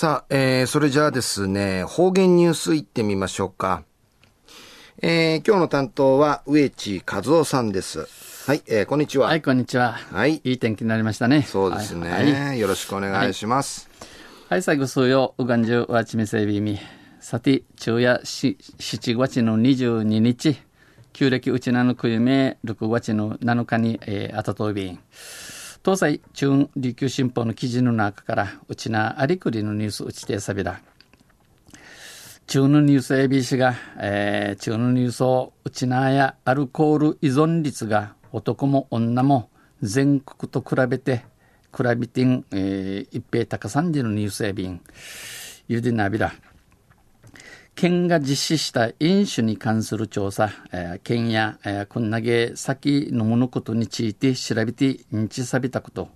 さあ、えー、それじゃあですね、方言ニュースいってみましょうか。えー、今日の担当は植地和夫さんです。はい、えー、こんにちは。はい、こんにちは。はい。いい天気になりましたね。そうですね。はい、よろしくお願いします。はい、最後数曜、うがんじゅうわちみせびみ。さて、昼夜七月の二十二日、旧暦うちなのくゆめ、六月の七日に、えー、あたとびん。東西中琉球新報の記事の中から、うちなありくりのニュースうちてさびら。中のニュース ABC が、えー、中のニュースをうちなやアルコール依存率が男も女も全国と比べて比べてん、えー、一平高三時のニュースやびんゆでなびら県が実施した飲酒に関する調査、えー、県や、えー、こんなげ先のものことについて調べて認知されたこと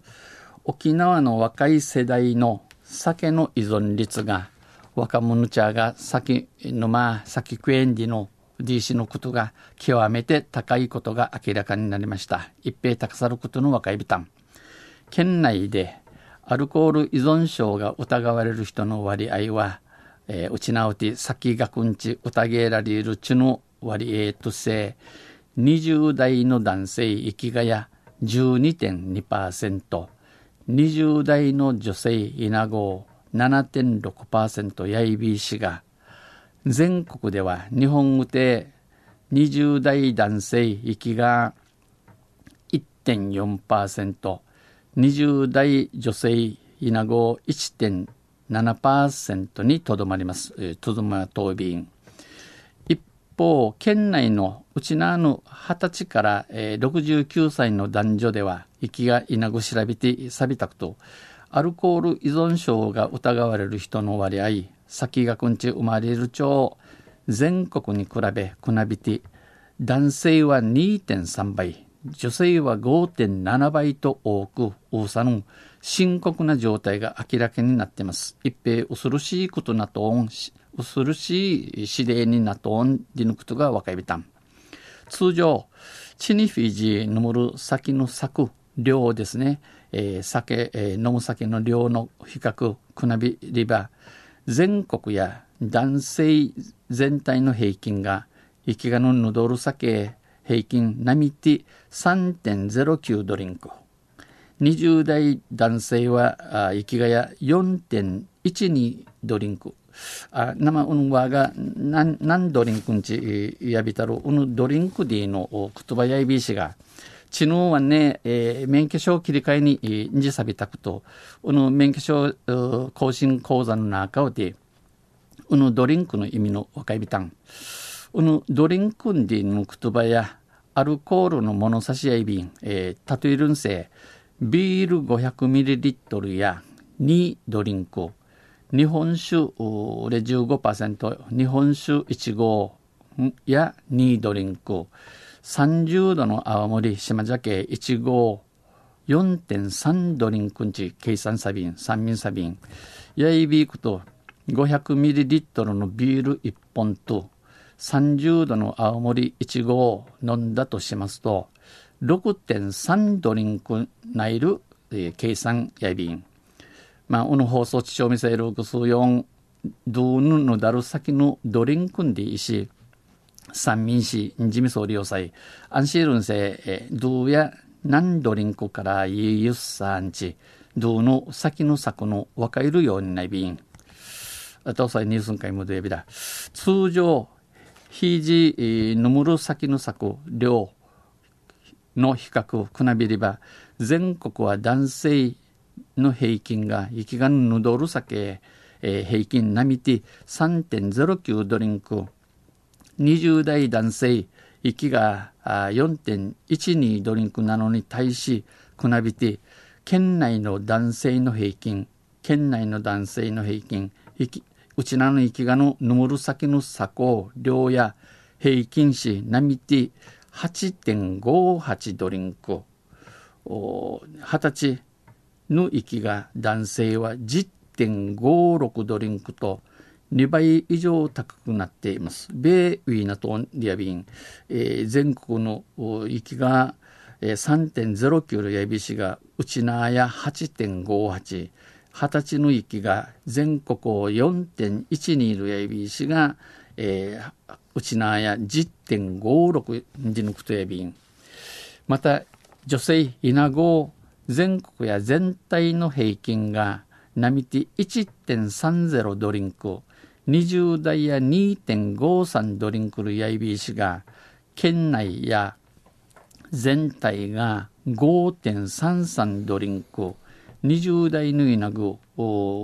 沖縄の若い世代の酒の依存率が若者茶が酒のまあ酒クエンディの DC のことが極めて高いことが明らかになりました。一平高さることの若いビタン。県内でアルコール依存症が疑われる人の割合は、えー、うちなうて先がくんち宴られるちの割合とせ20代の男性生きがや12.2%、20代の女性イナゴ7.6%やいびいしが、全国では日本語で20代男性行きが1.4%、20代女性イナゴ1.2%、7%にとどまります。とどま答弁。一方、県内のうちなぬ20歳から69歳の男女では、息がいなぐ調べてさびたくと、アルコール依存症が疑われる人の割合、先がくんち生まれる町、全国に比べくなびて、男性は2.3倍、女性は5.7倍と多く、ウさサ、深刻な状態が明らかになっています。一平恐ろしいことなとん恐ろしい指令になとんでぬくとが分かりびたん。通常チニフィジーのむる先の咲く量ですね、えー、酒、えー、飲む酒の量の比較くなびりば全国や男性全体の平均が生きがのぬどる酒平均並みて3.09ドリンク。20代男性は生きがや4.12ドリンクあ生うんわが何ドリンクんちやびたるうぬドリンクでの言葉やいびしが知能はね、えー、免許証切り替えに、えー、じさびたくと、この免許証更新講座の中で、このドリンクの意味の若いびたん。このドリンクでの言葉や、アルコールの物差し合い瓶、えー、例えるんせ、ビール 500ml や2ドリンク、日本酒で15%、日本酒1合や2ドリンク、30度の青森島酒1号4.3ドリンクンチ計算サビン三民サビンヤイビークと 500ml のビール1本と30度の青森1号飲んだとしますと6.3ドリンクナイル、えー、計算やびん。まあ、この放送地調味せるくす4ドゥーヌのだる先のドリンクンでいいし三民市自民総理要塞安心論せどうや何ドリンクからゆゆさんちどうの先の策の分かるようにないびん。あとさニュースン会もでびだ。通常ひじのむる先の策量。の比較くなびりば全国は男性の平均が息がぬどる酒、えー、平均並みて3.09ドリンク20代男性、息が4.12ドリンクなのに対し、くなびて、県内の男性の平均、県内の男性の平均、うちなの息がのぬむる先の鎖高、量や平均し、なみて8.58ドリンク。二十歳の息が男性は10.56ドリンクと、2倍以上高くなっています。米ウィーナトリアビン、えー、全国の域が、3.09のやびしが、内縄や8.58、二十歳の域が全国を4.1にいる ABC が、えー、うちなや10.56に抜くとやびん。また、女性稲子全国や全体の平均が並て1.30ドリンク、20代や2.53ドリンクるやいびいしが、県内や全体が5.33ドリンク、20代の稲ぐ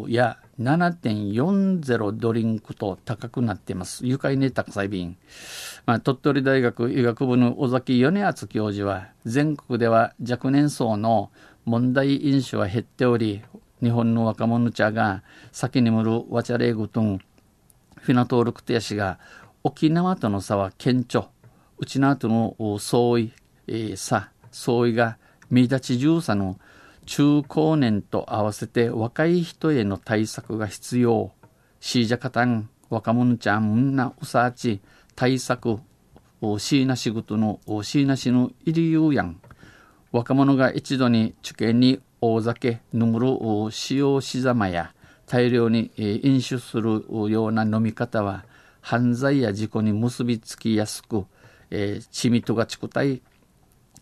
や7.40ドリンクと高くなっています。愉快ね、高さい便。まあ、鳥取大学医学部の尾崎米厚教授は、全国では若年層の問題飲酒は減っており、日本の若者茶が先にむるわちゃれぐとん、フィナトールクテヤシが沖縄との差は顕著。うちなとの相違、えー、差、相違が見立ち重さの中高年と合わせて若い人への対策が必要。シージャカタン、若者ちゃん、みんなうさち、対策、シーナ仕事の、シーナしのいりゆうやん。若者が一度に受験に大酒、ぬむる使用しざまや、大量に飲酒するような飲み方は、犯罪や事故に結びつきやすく、えー、ちみとがちくたい、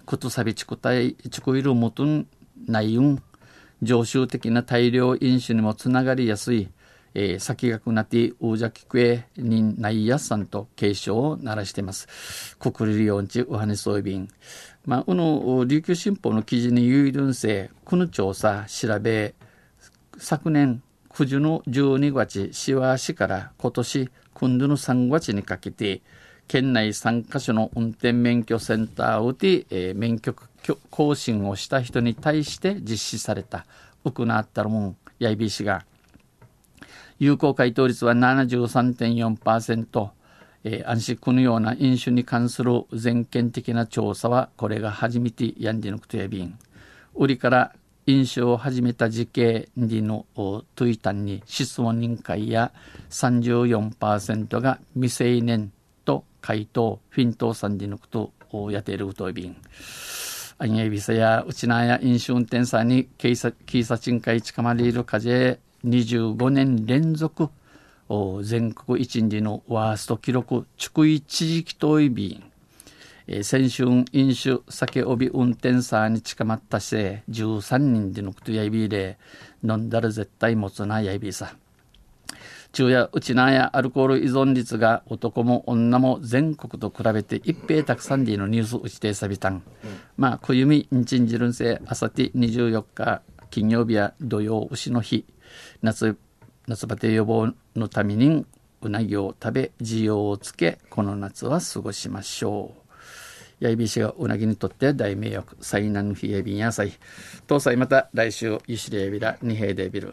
ことさびちくたい、ちくいるもとんないん、常習的な大量飲酒にもつながりやすい、えー、先がくなってうじゃきくえにないやさんと警鐘を鳴らしています。国立四地おはねそういびん。まあ、この琉球新報の記事に有論性、この調査調べ、昨年9時の12月、しわしから今年今度の3月にかけて、県内3カ所の運転免許センターをて、えー、免許更新をした人に対して実施された、ウクナあったるもん、やいびしが、有効回答率は73.4%、えー、安心このような飲酒に関する全県的な調査は、これが初めてやんでぬくとやびん。売りから飲酒を始めた時系にのトゥイタンに質問人会や34%が未成年回答、フィントーさんで抜くとやっているといびん。アンエビサやウチナや飲酒運転者に警察、警察委員会近まりいる風25年連続全国一時のワースト記録、逐一時期といびん。えー、先週飲酒酒帯運転者に近まったせい13人でのくとやいびで飲んだら絶対持つなやいびさ昼夜うちなやアルコール依存率が男も女も全国と比べて一平たくさんでのニュースうちてさびたん、うん、まあ小弓んちんじるんせあさて24日金曜日や土曜牛の日。夏夏バテ予防のためにうなぎを食べ需要をつけこの夏は過ごしましょう。やいびしがうなぎにとって大迷惑災難の冷え便野菜。東西また来週ゆしれびら二平でビル